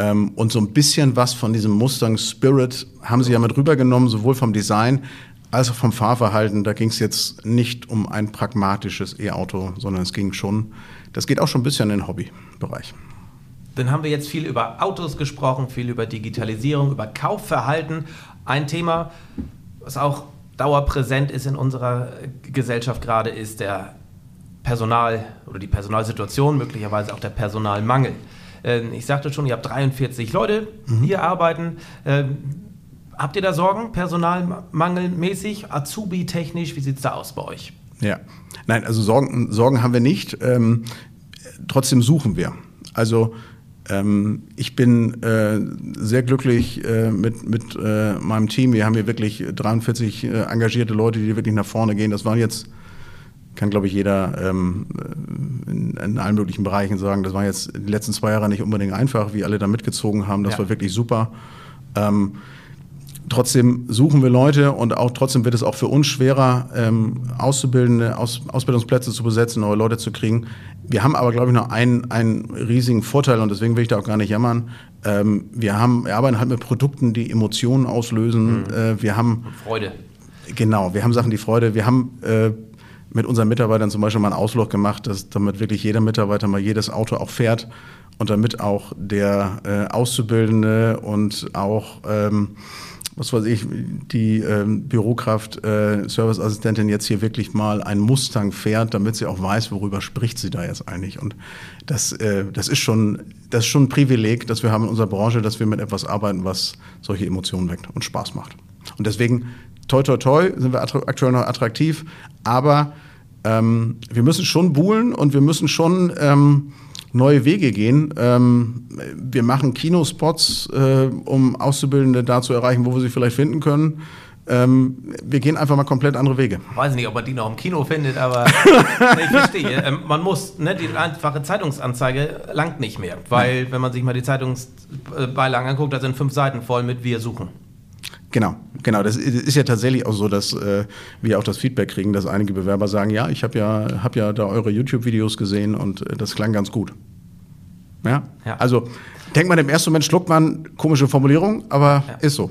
[SPEAKER 2] ähm, und so ein bisschen was von diesem Mustang Spirit haben sie ja mit rübergenommen, sowohl vom Design als auch vom Fahrverhalten. Da ging es jetzt nicht um ein pragmatisches E-Auto, sondern es ging schon, das geht auch schon ein bisschen in den Hobbybereich.
[SPEAKER 1] Dann haben wir jetzt viel über Autos gesprochen, viel über Digitalisierung, über Kaufverhalten. Ein Thema, was auch dauerpräsent ist in unserer Gesellschaft gerade, ist der Personal oder die Personalsituation, möglicherweise auch der Personalmangel. Ähm, ich sagte schon, ihr habt 43 Leute mhm. hier arbeiten. Ähm, habt ihr da Sorgen, personalmangelmäßig, Azubi-technisch? Wie sieht es da aus bei euch?
[SPEAKER 2] Ja, nein, also Sorgen, Sorgen haben wir nicht. Ähm, trotzdem suchen wir. Also ähm, ich bin äh, sehr glücklich äh, mit, mit äh, meinem Team. Wir haben hier wirklich 43 äh, engagierte Leute, die wirklich nach vorne gehen. Das waren jetzt kann, glaube ich, jeder ähm, in, in, allen möglichen Bereichen sagen, das war jetzt die letzten zwei Jahre nicht unbedingt einfach, wie alle da mitgezogen haben. Das ja. war wirklich super. Ähm, trotzdem suchen wir Leute und auch trotzdem wird es auch für uns schwerer, ähm, Auszubildende, Aus, Ausbildungsplätze zu besetzen, neue Leute zu kriegen. Wir haben aber, glaube ich, noch einen, einen riesigen Vorteil und deswegen will ich da auch gar nicht jammern. Ähm, wir, haben, wir arbeiten halt mit Produkten, die Emotionen auslösen. Mhm. Äh, wir haben
[SPEAKER 1] und Freude.
[SPEAKER 2] Genau, wir haben Sachen, die Freude. Wir haben äh, mit unseren Mitarbeitern zum Beispiel mal einen Ausflug gemacht, dass, damit wirklich jeder Mitarbeiter mal jedes Auto auch fährt und damit auch der äh, Auszubildende und auch, ähm, was weiß ich, die ähm, Bürokraft, äh, Serviceassistentin jetzt hier wirklich mal einen Mustang fährt, damit sie auch weiß, worüber spricht sie da jetzt eigentlich. Und das, äh, das, ist schon, das ist schon ein Privileg, dass wir haben in unserer Branche, dass wir mit etwas arbeiten, was solche Emotionen weckt und Spaß macht. Und deswegen toi, toi, toi, sind wir aktuell noch attraktiv, aber ähm, wir müssen schon buhlen und wir müssen schon ähm, neue Wege gehen. Ähm, wir machen Kinospots, äh, um Auszubildende da zu erreichen, wo wir sie vielleicht finden können. ähm, wir gehen einfach mal komplett andere Wege.
[SPEAKER 1] Weiß nicht, ob man die noch im Kino findet, aber ich verstehe. Ähm, man muss, ne, die einfache Zeitungsanzeige langt nicht mehr, weil, wenn man sich mal die Zeitungsbeilagen anguckt, da sind fünf Seiten voll mit Wir suchen.
[SPEAKER 2] Genau, genau. Das ist ja tatsächlich auch so, dass äh, wir auch das Feedback kriegen, dass einige Bewerber sagen, ja, ich habe ja, hab ja da eure YouTube-Videos gesehen und äh, das klang ganz gut. Ja? ja? Also denkt man im ersten Moment, schluckt man komische Formulierung, aber ja. ist so.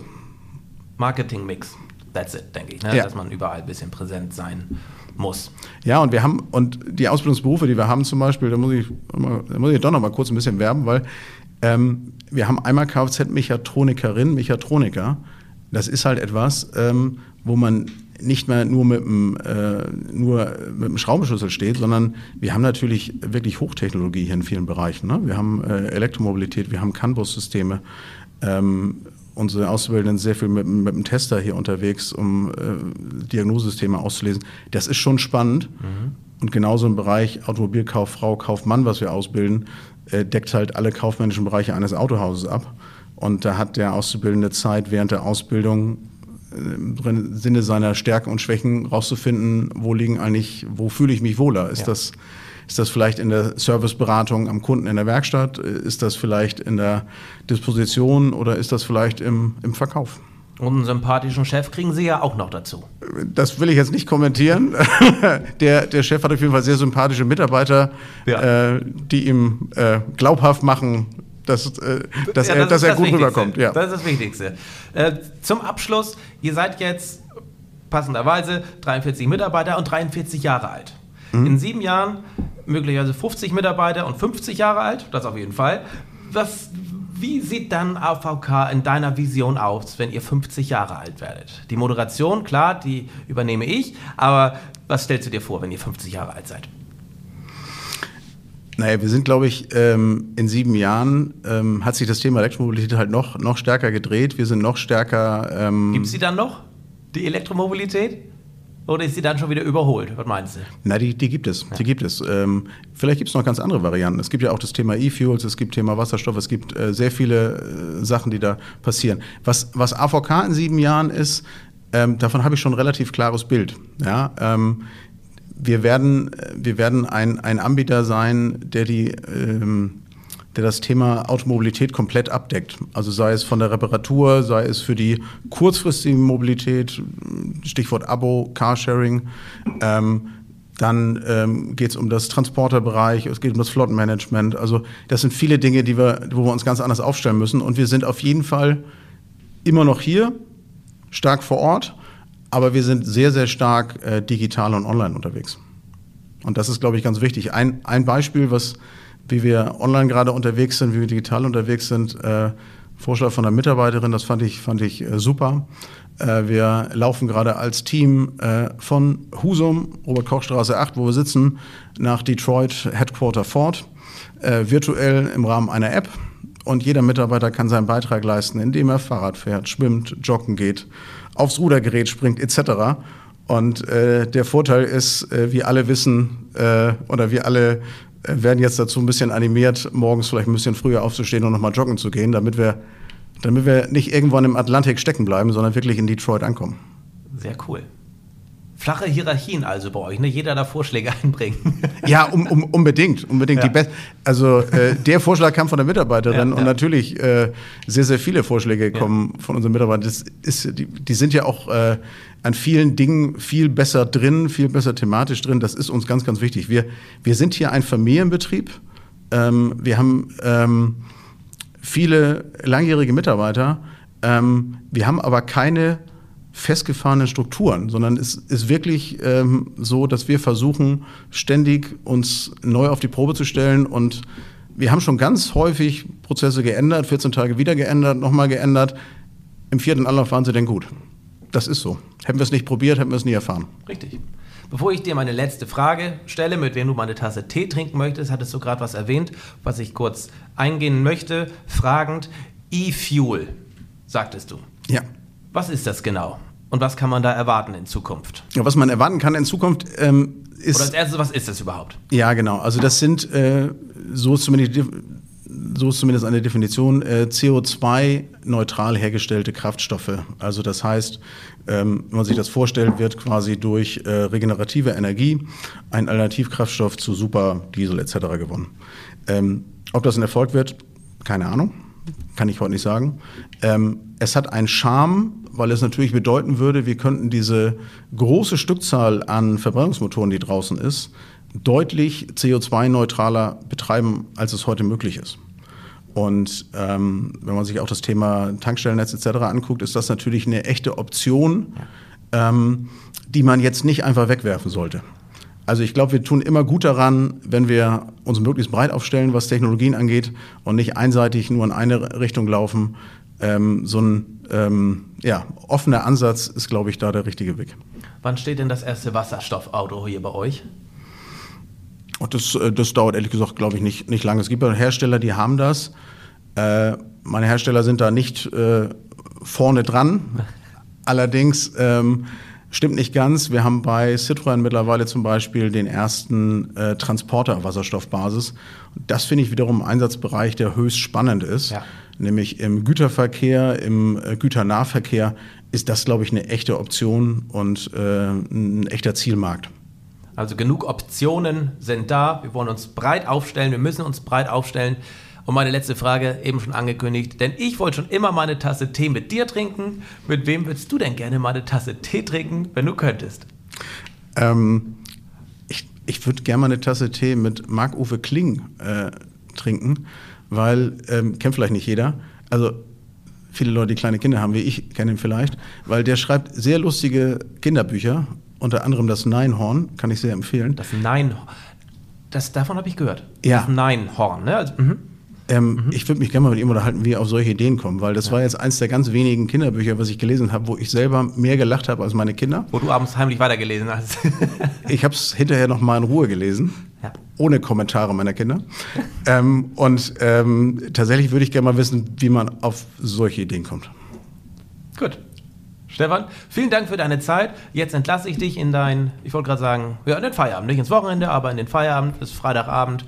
[SPEAKER 1] Marketing-Mix, that's it, denke ich, ne? ja. dass man überall ein bisschen präsent sein muss.
[SPEAKER 2] Ja, und wir haben, und die Ausbildungsberufe, die wir haben zum Beispiel, da muss ich, da muss ich doch noch mal kurz ein bisschen werben, weil ähm, wir haben einmal Kfz-Mechatronikerin, Mechatroniker, das ist halt etwas, ähm, wo man nicht mehr nur mit dem, äh, nur mit dem Schraubenschlüssel steht, sondern wir haben natürlich wirklich Hochtechnologie hier in vielen Bereichen. Ne? Wir haben äh, Elektromobilität, wir haben CAN-Bus-Systeme. Ähm, unsere Auszubildenden sind sehr viel mit, mit dem Tester hier unterwegs, um äh, Diagnosesysteme auszulesen. Das ist schon spannend. Mhm. Und genauso im Bereich Automobilkauffrau, Kaufmann, was wir ausbilden, äh, deckt halt alle kaufmännischen Bereiche eines Autohauses ab. Und da hat der Auszubildende Zeit, während der Ausbildung äh, im Sinne seiner Stärken und Schwächen rauszufinden, wo liegen eigentlich, wo fühle ich mich wohler? Ist ja. das ist das vielleicht in der Serviceberatung am Kunden in der Werkstatt? Ist das vielleicht in der Disposition oder ist das vielleicht im, im Verkauf?
[SPEAKER 1] Und einen sympathischen Chef kriegen Sie ja auch noch dazu.
[SPEAKER 2] Das will ich jetzt nicht kommentieren. der, der Chef hat auf jeden Fall sehr sympathische Mitarbeiter, ja. äh, die ihm äh, glaubhaft machen, dass, äh, dass ja, das er, dass er gut Wichtigste. rüberkommt.
[SPEAKER 1] Ja. Das ist das Wichtigste. Äh, zum Abschluss, ihr seid jetzt passenderweise 43 Mitarbeiter und 43 Jahre alt. Mhm. In sieben Jahren möglicherweise 50 Mitarbeiter und 50 Jahre alt, das auf jeden Fall. Was, wie sieht dann AVK in deiner Vision aus, wenn ihr 50 Jahre alt werdet? Die Moderation, klar, die übernehme ich, aber was stellst du dir vor, wenn ihr 50 Jahre alt seid?
[SPEAKER 2] Naja, wir sind, glaube ich, ähm, in sieben Jahren ähm, hat sich das Thema Elektromobilität halt noch, noch stärker gedreht. Wir sind noch stärker.
[SPEAKER 1] Ähm Gibt es sie dann noch, die Elektromobilität? Oder ist sie dann schon wieder überholt? Was meinst du?
[SPEAKER 2] Na, die, die gibt es. Ja. Die gibt es. Ähm, vielleicht gibt es noch ganz andere Varianten. Es gibt ja auch das Thema E-Fuels, es gibt Thema Wasserstoff, es gibt äh, sehr viele äh, Sachen, die da passieren. Was, was AVK in sieben Jahren ist, ähm, davon habe ich schon ein relativ klares Bild. Ja, ähm, wir werden, wir werden ein, ein Anbieter sein, der die ähm, der das Thema Automobilität komplett abdeckt. Also sei es von der Reparatur, sei es für die kurzfristige Mobilität, Stichwort Abo, Carsharing. Ähm, dann ähm, geht es um das Transporterbereich, es geht um das Flottenmanagement. Also das sind viele Dinge, die wir, wo wir uns ganz anders aufstellen müssen. Und wir sind auf jeden Fall immer noch hier, stark vor Ort, aber wir sind sehr, sehr stark äh, digital und online unterwegs. Und das ist, glaube ich, ganz wichtig. Ein, ein Beispiel, was, wie wir online gerade unterwegs sind, wie wir digital unterwegs sind, äh, Vorschlag von einer Mitarbeiterin, das fand ich, fand ich äh, super. Äh, wir laufen gerade als Team äh, von Husum, Robert-Koch-Straße 8, wo wir sitzen, nach Detroit Headquarter Ford, äh, virtuell im Rahmen einer App. Und jeder Mitarbeiter kann seinen Beitrag leisten, indem er Fahrrad fährt, schwimmt, joggen geht aufs Rudergerät springt etc. Und äh, der Vorteil ist, äh, wir alle wissen äh, oder wir alle äh, werden jetzt dazu ein bisschen animiert, morgens vielleicht ein bisschen früher aufzustehen und nochmal joggen zu gehen, damit wir, damit wir nicht irgendwann im Atlantik stecken bleiben, sondern wirklich in Detroit ankommen.
[SPEAKER 1] Sehr cool. Flache Hierarchien also bei euch, ne? Jeder da Vorschläge einbringen.
[SPEAKER 2] Ja, um, um, unbedingt, unbedingt. Ja. Die also äh, der Vorschlag kam von der Mitarbeiterin ja, und natürlich äh, sehr, sehr viele Vorschläge kommen von unseren Mitarbeitern. Das ist, die, die sind ja auch äh, an vielen Dingen viel besser drin, viel besser thematisch drin. Das ist uns ganz, ganz wichtig. Wir, wir sind hier ein Familienbetrieb. Ähm, wir haben ähm, viele langjährige Mitarbeiter. Ähm, wir haben aber keine festgefahrenen Strukturen, sondern es ist wirklich ähm, so, dass wir versuchen, ständig uns neu auf die Probe zu stellen und wir haben schon ganz häufig Prozesse geändert, 14 Tage wieder geändert, nochmal geändert. Im vierten Anlauf waren sie denn gut. Das ist so. Hätten wir es nicht probiert, hätten wir es nie erfahren.
[SPEAKER 1] Richtig. Bevor ich dir meine letzte Frage stelle, mit wem du meine Tasse Tee trinken möchtest, hattest du gerade was erwähnt, was ich kurz eingehen möchte. Fragend, E-Fuel, sagtest du.
[SPEAKER 2] Ja.
[SPEAKER 1] Was ist das genau? Und was kann man da erwarten in Zukunft?
[SPEAKER 2] Ja, was man erwarten kann in Zukunft ähm, ist.
[SPEAKER 1] Oder als erstes, was ist das überhaupt?
[SPEAKER 2] Ja, genau. Also das sind, äh, so zumindest so ist zumindest eine Definition, äh, CO2-neutral hergestellte Kraftstoffe. Also das heißt, ähm, wenn man sich das vorstellt, wird quasi durch äh, regenerative Energie ein Alternativkraftstoff zu Superdiesel etc. gewonnen. Ähm, ob das ein Erfolg wird, keine Ahnung, kann ich heute nicht sagen. Ähm, es hat einen Charme, weil es natürlich bedeuten würde, wir könnten diese große Stückzahl an Verbrennungsmotoren, die draußen ist, deutlich CO2-neutraler betreiben, als es heute möglich ist. Und ähm, wenn man sich auch das Thema Tankstellennetz etc. anguckt, ist das natürlich eine echte Option, ähm, die man jetzt nicht einfach wegwerfen sollte. Also ich glaube, wir tun immer gut daran, wenn wir uns möglichst breit aufstellen, was Technologien angeht und nicht einseitig nur in eine Richtung laufen. Ähm, so ein ähm, ja, offener Ansatz ist, glaube ich, da der richtige Weg.
[SPEAKER 1] Wann steht denn das erste Wasserstoffauto hier bei euch?
[SPEAKER 2] Und das, äh, das dauert ehrlich gesagt, glaube ich, nicht, nicht lange. Es gibt ja Hersteller, die haben das. Äh, meine Hersteller sind da nicht äh, vorne dran. Allerdings ähm, stimmt nicht ganz. Wir haben bei Citroën mittlerweile zum Beispiel den ersten äh, Transporter Wasserstoffbasis. Das finde ich wiederum ein Einsatzbereich, der höchst spannend ist. Ja. Nämlich im Güterverkehr, im äh, Güternahverkehr ist das, glaube ich, eine echte Option und äh, ein echter Zielmarkt.
[SPEAKER 1] Also genug Optionen sind da. Wir wollen uns breit aufstellen. Wir müssen uns breit aufstellen. Und meine letzte Frage, eben schon angekündigt, denn ich wollte schon immer meine Tasse Tee mit dir trinken. Mit wem würdest du denn gerne meine Tasse Tee trinken, wenn du könntest?
[SPEAKER 2] Ähm, ich ich würde gerne mal eine Tasse Tee mit Marc-Uwe Kling äh, trinken, weil, ähm, kennt vielleicht nicht jeder, also viele Leute, die kleine Kinder haben, wie ich, kennen ihn vielleicht, weil der schreibt sehr lustige Kinderbücher unter anderem das Neinhorn, kann ich sehr empfehlen.
[SPEAKER 1] Das Neinhorn, das, davon habe ich gehört.
[SPEAKER 2] Ja.
[SPEAKER 1] Das Neinhorn, ne? Also, mhm.
[SPEAKER 2] Ähm, mhm. Ich würde mich gerne mal mit ihm unterhalten, wie er auf solche Ideen kommt, weil das ja. war jetzt eins der ganz wenigen Kinderbücher, was ich gelesen habe, wo ich selber mehr gelacht habe als meine Kinder.
[SPEAKER 1] Wo du abends heimlich weitergelesen hast.
[SPEAKER 2] ich habe es hinterher noch mal in Ruhe gelesen. Ohne Kommentare meiner Kinder. ähm, und ähm, tatsächlich würde ich gerne mal wissen, wie man auf solche Ideen kommt.
[SPEAKER 1] Gut. Stefan, vielen Dank für deine Zeit. Jetzt entlasse ich dich in dein, ich wollte gerade sagen, ja, in den Feierabend. Nicht ins Wochenende, aber in den Feierabend bis Freitagabend.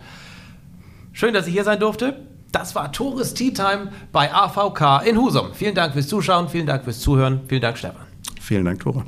[SPEAKER 1] Schön, dass ich hier sein durfte. Das war Tores Tea Time bei AVK in Husum. Vielen Dank fürs Zuschauen, vielen Dank fürs Zuhören, vielen Dank, Stefan.
[SPEAKER 2] Vielen Dank, Tore.